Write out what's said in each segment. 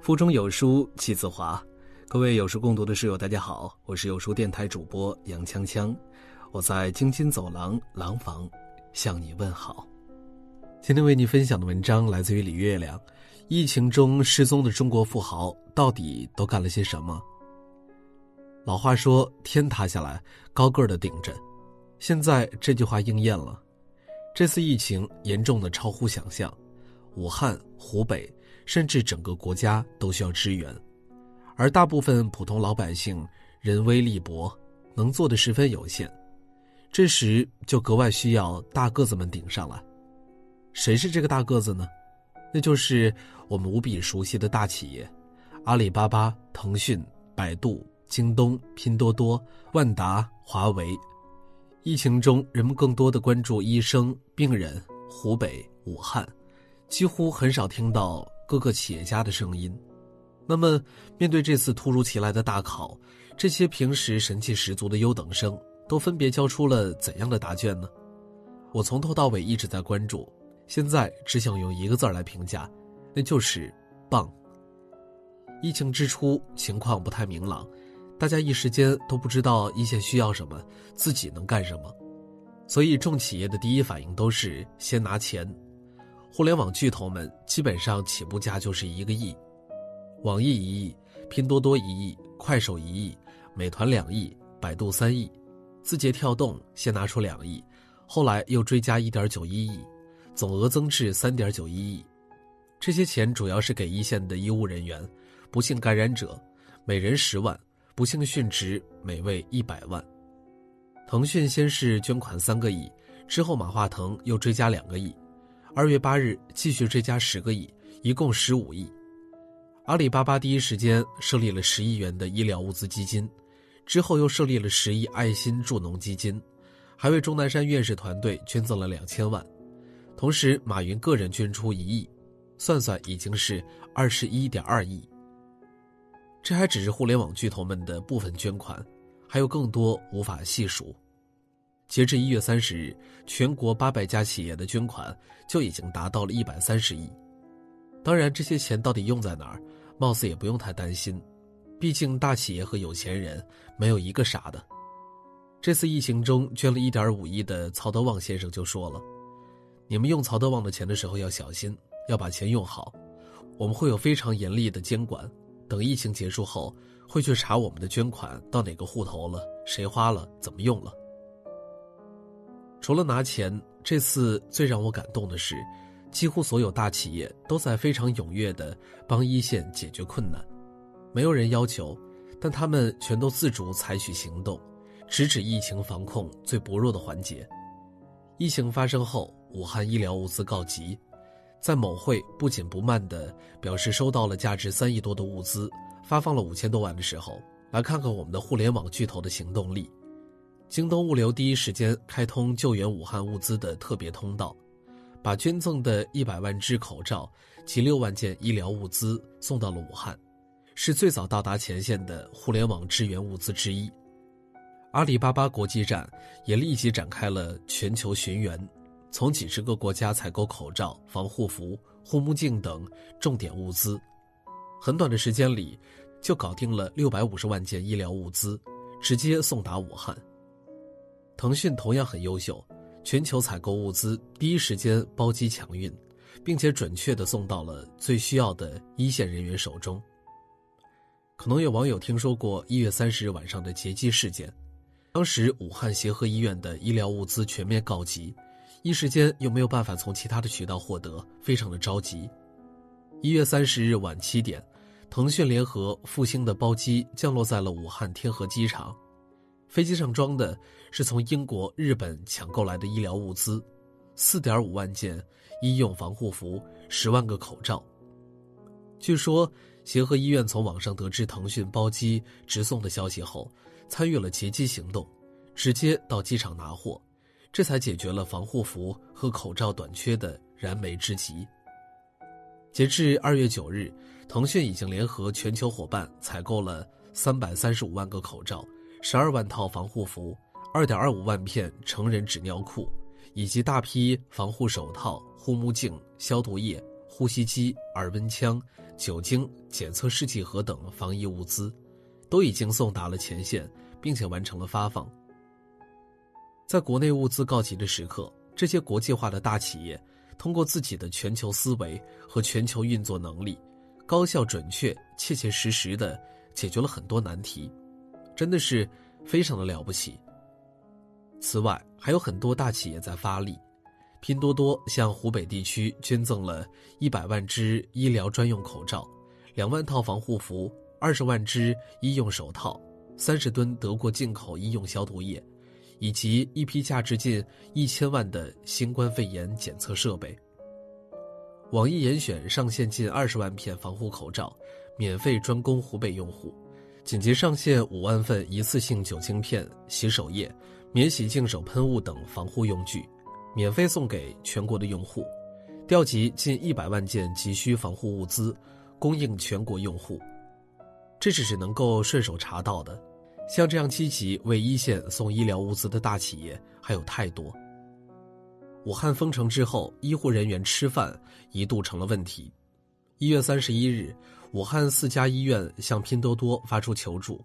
腹中有书气自华，各位有书共读的室友，大家好，我是有书电台主播杨锵锵，我在京津走廊廊坊向你问好。今天为你分享的文章来自于李月亮，疫情中失踪的中国富豪到底都干了些什么？老话说天塌下来高个儿的顶着，现在这句话应验了。这次疫情严重的超乎想象，武汉、湖北。甚至整个国家都需要支援，而大部分普通老百姓人微力薄，能做的十分有限，这时就格外需要大个子们顶上来。谁是这个大个子呢？那就是我们无比熟悉的大企业：阿里巴巴、腾讯、百度、京东、拼多多、万达、华为。疫情中，人们更多的关注医生、病人，湖北、武汉，几乎很少听到。各个企业家的声音，那么面对这次突如其来的大考，这些平时神气十足的优等生都分别交出了怎样的答卷呢？我从头到尾一直在关注，现在只想用一个字来评价，那就是棒。疫情之初情况不太明朗，大家一时间都不知道一线需要什么，自己能干什么，所以众企业的第一反应都是先拿钱。互联网巨头们基本上起步价就是一个亿，网易一亿，拼多多一亿，快手一亿，美团两亿，百度三亿，字节跳动先拿出两亿，后来又追加一点九一亿，总额增至三点九一亿。这些钱主要是给一线的医务人员，不幸感染者，每人十万，不幸殉职每位一百万。腾讯先是捐款三个亿，之后马化腾又追加两个亿。二月八日，继续追加十个亿，一共十五亿。阿里巴巴第一时间设立了十亿元的医疗物资基金，之后又设立了十亿爱心助农基金，还为钟南山院士团队捐赠了两千万。同时，马云个人捐出一亿，算算已经是二十一点二亿。这还只是互联网巨头们的部分捐款，还有更多无法细数。截至一月三十日，全国八百家企业的捐款就已经达到了一百三十亿。当然，这些钱到底用在哪儿，貌似也不用太担心，毕竟大企业和有钱人没有一个傻的。这次疫情中捐了一点五亿的曹德旺先生就说了：“你们用曹德旺的钱的时候要小心，要把钱用好。我们会有非常严厉的监管，等疫情结束后会去查我们的捐款到哪个户头了，谁花了，怎么用了。”除了拿钱，这次最让我感动的是，几乎所有大企业都在非常踊跃地帮一线解决困难。没有人要求，但他们全都自主采取行动，直指疫情防控最薄弱的环节。疫情发生后，武汉医疗物资告急，在某会不紧不慢地表示收到了价值三亿多的物资，发放了五千多万的时候，来看看我们的互联网巨头的行动力。京东物流第一时间开通救援武汉物资的特别通道，把捐赠的一百万只口罩及六万件医疗物资送到了武汉，是最早到达前线的互联网支援物资之一。阿里巴巴国际站也立即展开了全球寻源，从几十个国家采购口罩、防护服、护目镜等重点物资，很短的时间里就搞定了六百五十万件医疗物资，直接送达武汉。腾讯同样很优秀，全球采购物资第一时间包机抢运，并且准确的送到了最需要的一线人员手中。可能有网友听说过一月三十日晚上的劫机事件，当时武汉协和医院的医疗物资全面告急，一时间又没有办法从其他的渠道获得，非常的着急。一月三十日晚七点，腾讯联合复兴的包机降落在了武汉天河机场。飞机上装的是从英国、日本抢购来的医疗物资，四点五万件医用防护服，十万个口罩。据说协和医院从网上得知腾讯包机直送的消息后，参与了劫机行动，直接到机场拿货，这才解决了防护服和口罩短缺的燃眉之急。截至二月九日，腾讯已经联合全球伙伴采购了三百三十五万个口罩。十二万套防护服，二点二五万片成人纸尿裤，以及大批防护手套、护目镜、消毒液、呼吸机、耳温枪、酒精、检测试剂盒等防疫物资，都已经送达了前线，并且完成了发放。在国内物资告急的时刻，这些国际化的大企业通过自己的全球思维和全球运作能力，高效、准确、切切实实的解决了很多难题，真的是非常的了不起。此外，还有很多大企业在发力，拼多多向湖北地区捐赠了一百万只医疗专用口罩、两万套防护服、二十万只医用手套、三十吨德国进口医用消毒液，以及一批价值近一千万的新冠肺炎检测设备。网易严选上线近二十万片防护口罩，免费专供湖北用户；紧急上线五万份一次性酒精片、洗手液。免洗净手喷雾等防护用具，免费送给全国的用户；调集近一百万件急需防护物资，供应全国用户。这是只能够顺手查到的，像这样积极为一线送医疗物资的大企业还有太多。武汉封城之后，医护人员吃饭一度成了问题。一月三十一日，武汉四家医院向拼多多发出求助，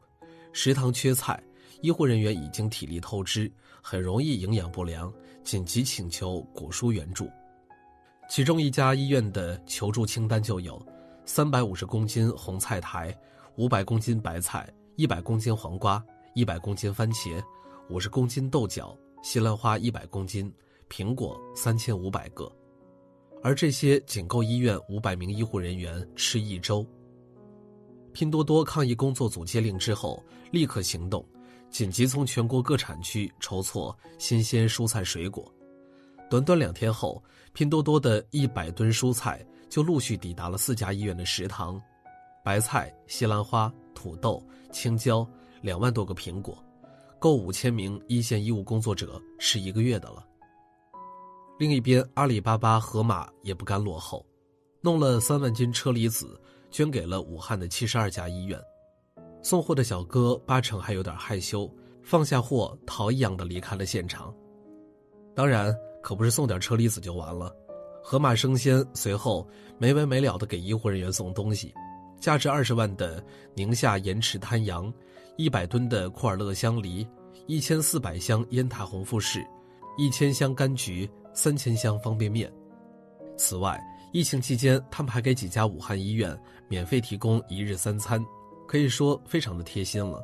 食堂缺菜。医护人员已经体力透支，很容易营养不良，紧急请求果蔬援助。其中一家医院的求助清单就有：三百五十公斤红菜苔、五百公斤白菜、一百公斤黄瓜、一百公斤番茄、五十公斤豆角、西兰花一百公斤、苹果三千五百个，而这些仅够医院五百名医护人员吃一周。拼多多抗疫工作组接令之后，立刻行动。紧急从全国各产区筹措新鲜蔬菜水果，短短两天后，拼多多的一百吨蔬菜就陆续抵达了四家医院的食堂，白菜、西兰花、土豆、青椒，两万多个苹果，够五千名一线医务工作者吃一个月的了。另一边，阿里巴巴、盒马也不甘落后，弄了三万斤车厘子，捐给了武汉的七十二家医院。送货的小哥八成还有点害羞，放下货逃一样的离开了现场。当然，可不是送点车厘子就完了。盒马生鲜随后没完没了的给医护人员送东西，价值二十万的宁夏盐池滩羊，一百吨的库尔勒香梨，一千四百箱烟台红富士，一千箱柑橘，三千箱方便面。此外，疫情期间他们还给几家武汉医院免费提供一日三餐。可以说非常的贴心了。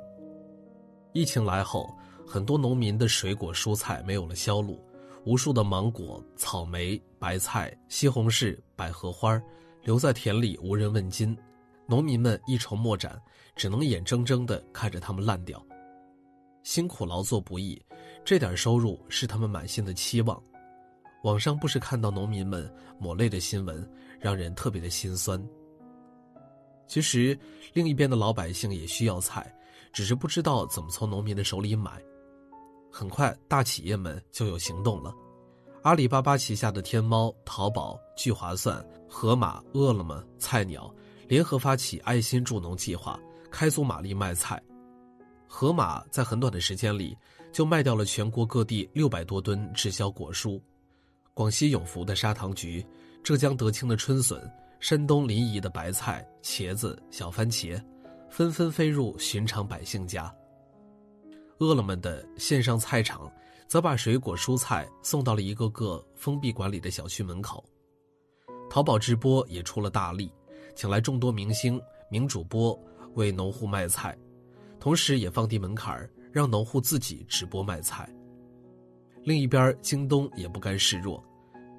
疫情来后，很多农民的水果蔬菜没有了销路，无数的芒果、草莓、白菜、西红柿、百合花留在田里无人问津，农民们一筹莫展，只能眼睁睁地看着它们烂掉。辛苦劳作不易，这点收入是他们满心的期望。网上不时看到农民们抹泪的新闻，让人特别的心酸。其实，另一边的老百姓也需要菜，只是不知道怎么从农民的手里买。很快，大企业们就有行动了。阿里巴巴旗下的天猫、淘宝、聚划算、盒马、饿了么、菜鸟联合发起爱心助农计划，开足马力卖菜。盒马在很短的时间里就卖掉了全国各地六百多吨滞销果蔬。广西永福的砂糖橘，浙江德清的春笋。山东临沂的白菜、茄子、小番茄，纷纷飞入寻常百姓家。饿了么的线上菜场，则把水果蔬菜送到了一个个封闭管理的小区门口。淘宝直播也出了大力，请来众多明星、名主播为农户卖菜，同时也放低门槛让农户自己直播卖菜。另一边，京东也不甘示弱。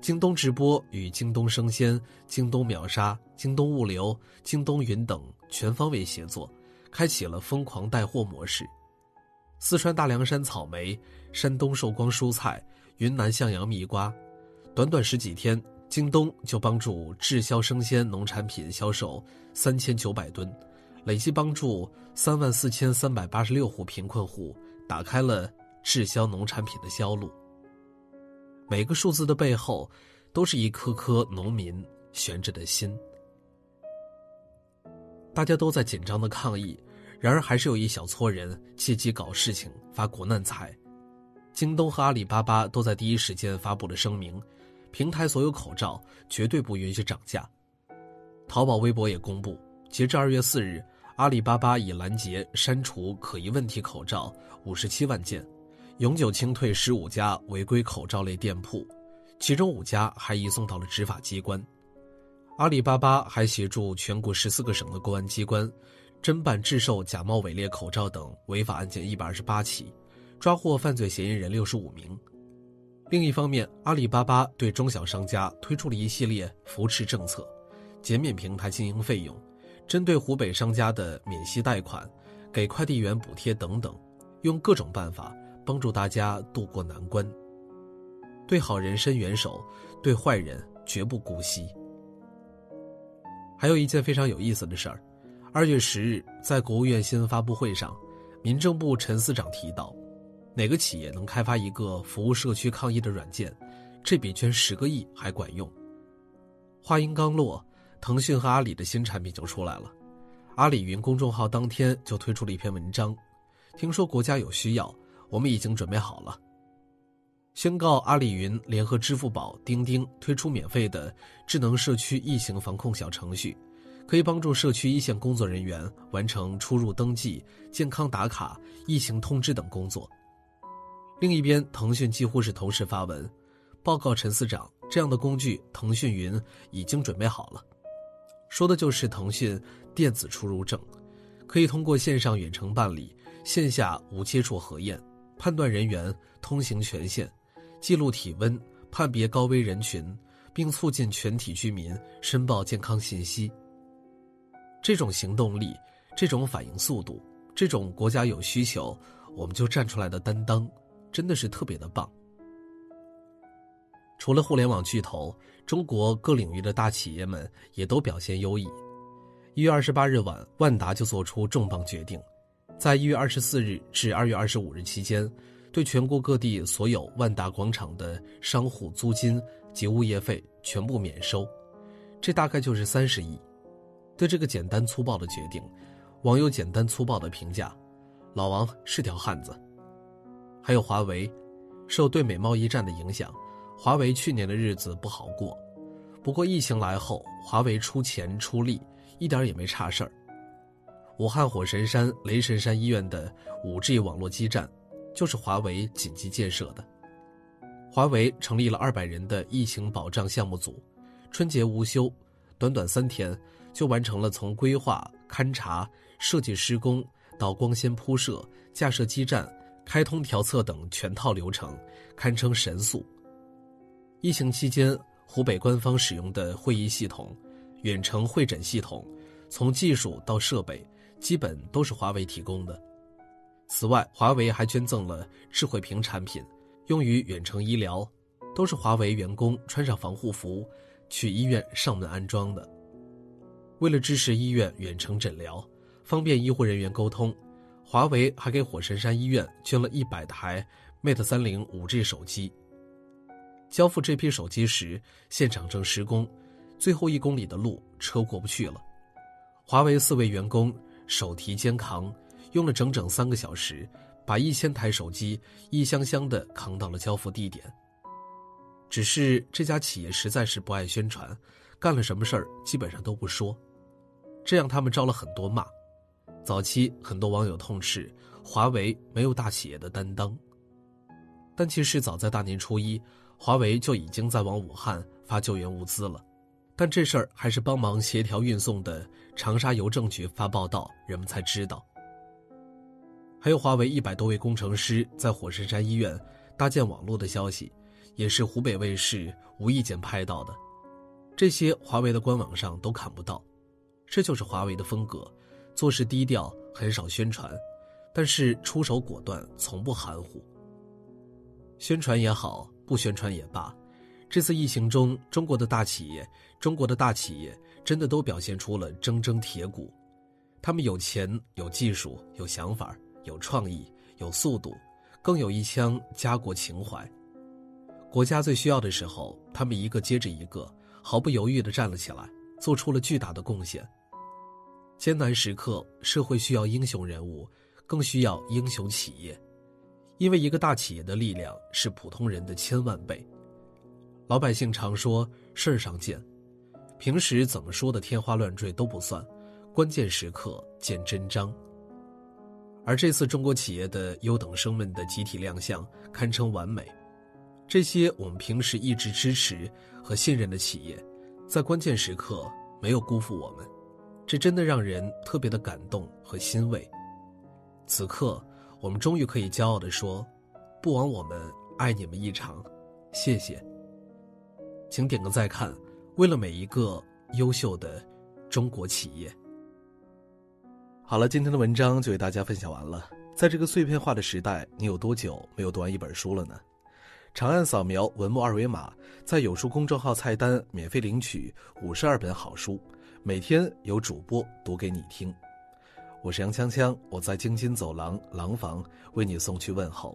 京东直播与京东生鲜、京东秒杀、京东物流、京东云等全方位协作，开启了疯狂带货模式。四川大凉山草莓、山东寿光蔬菜、云南向阳蜜瓜，短短十几天，京东就帮助滞销生鲜农产品销售三千九百吨，累计帮助三万四千三百八十六户贫困户打开了滞销农产品的销路。每个数字的背后，都是一颗颗农民悬着的心。大家都在紧张的抗疫，然而还是有一小撮人借机搞事情、发国难财。京东和阿里巴巴都在第一时间发布了声明，平台所有口罩绝对不允许涨价。淘宝微博也公布，截至二月四日，阿里巴巴已拦截删除可疑问题口罩五十七万件，永久清退十五家违规口罩类店铺，其中五家还移送到了执法机关。阿里巴巴还协助全国十四个省的公安机关，侦办制售假冒伪劣口罩等违法案件一百二十八起，抓获犯罪嫌疑人六十五名。另一方面，阿里巴巴对中小商家推出了一系列扶持政策。减免平台经营费用，针对湖北商家的免息贷款，给快递员补贴等等，用各种办法帮助大家渡过难关。对好人伸援手，对坏人绝不姑息。还有一件非常有意思的事儿，二月十日在国务院新闻发布会上，民政部陈司长提到，哪个企业能开发一个服务社区抗疫的软件，这笔捐十个亿还管用。话音刚落。腾讯和阿里的新产品就出来了，阿里云公众号当天就推出了一篇文章，听说国家有需要，我们已经准备好了。宣告阿里云联合支付宝、钉钉推出免费的智能社区疫情防控小程序，可以帮助社区一线工作人员完成出入登记、健康打卡、疫情通知等工作。另一边，腾讯几乎是同时发文，报告陈司长，这样的工具腾讯云已经准备好了。说的就是腾讯电子出入证，可以通过线上远程办理，线下无接触核验，判断人员通行权限，记录体温，判别高危人群，并促进全体居民申报健康信息。这种行动力，这种反应速度，这种国家有需求我们就站出来的担当，真的是特别的棒。除了互联网巨头，中国各领域的大企业们也都表现优异。一月二十八日晚，万达就做出重磅决定，在一月二十四日至二月二十五日期间，对全国各地所有万达广场的商户租金及物业费全部免收，这大概就是三十亿。对这个简单粗暴的决定，网友简单粗暴的评价：“老王是条汉子。”还有华为，受对美贸易战的影响。华为去年的日子不好过，不过疫情来后，华为出钱出力，一点也没差事儿。武汉火神山雷神山医院的 5G 网络基站，就是华为紧急建设的。华为成立了200人的疫情保障项目组，春节无休，短短三天就完成了从规划、勘察、设计施工到光纤铺设、架设基站、开通调测等全套流程，堪称神速。疫情期间，湖北官方使用的会议系统、远程会诊系统，从技术到设备，基本都是华为提供的。此外，华为还捐赠了智慧屏产品，用于远程医疗，都是华为员工穿上防护服去医院上门安装的。为了支持医院远程诊疗，方便医护人员沟通，华为还给火神山医院捐了一百台 Mate 三零五 G 手机。交付这批手机时，现场正施工，最后一公里的路车过不去了。华为四位员工手提肩扛，用了整整三个小时，把一千台手机一箱箱的扛到了交付地点。只是这家企业实在是不爱宣传，干了什么事儿基本上都不说，这让他们招了很多骂。早期很多网友痛斥华为没有大企业的担当，但其实早在大年初一。华为就已经在往武汉发救援物资了，但这事儿还是帮忙协调运送的长沙邮政局发报道，人们才知道。还有华为一百多位工程师在火神山医院搭建网络的消息，也是湖北卫视无意间拍到的，这些华为的官网上都看不到。这就是华为的风格，做事低调，很少宣传，但是出手果断，从不含糊。宣传也好。不宣传也罢，这次疫情中，中国的大企业，中国的大企业真的都表现出了铮铮铁骨。他们有钱、有技术、有想法、有创意、有速度，更有一腔家国情怀。国家最需要的时候，他们一个接着一个，毫不犹豫地站了起来，做出了巨大的贡献。艰难时刻，社会需要英雄人物，更需要英雄企业。因为一个大企业的力量是普通人的千万倍。老百姓常说事儿上见，平时怎么说的天花乱坠都不算，关键时刻见真章。而这次中国企业的优等生们的集体亮相，堪称完美。这些我们平时一直支持和信任的企业，在关键时刻没有辜负我们，这真的让人特别的感动和欣慰。此刻，我们终于可以骄傲地说：“不枉我们爱你们一场，谢谢。”请点个再看。为了每一个优秀的中国企业。好了，今天的文章就为大家分享完了。在这个碎片化的时代，你有多久没有读完一本书了呢？长按扫描文末二维码，在有书公众号菜单免费领取五十二本好书，每天有主播读给你听。我是杨锵锵，我在京津走廊廊坊为你送去问候。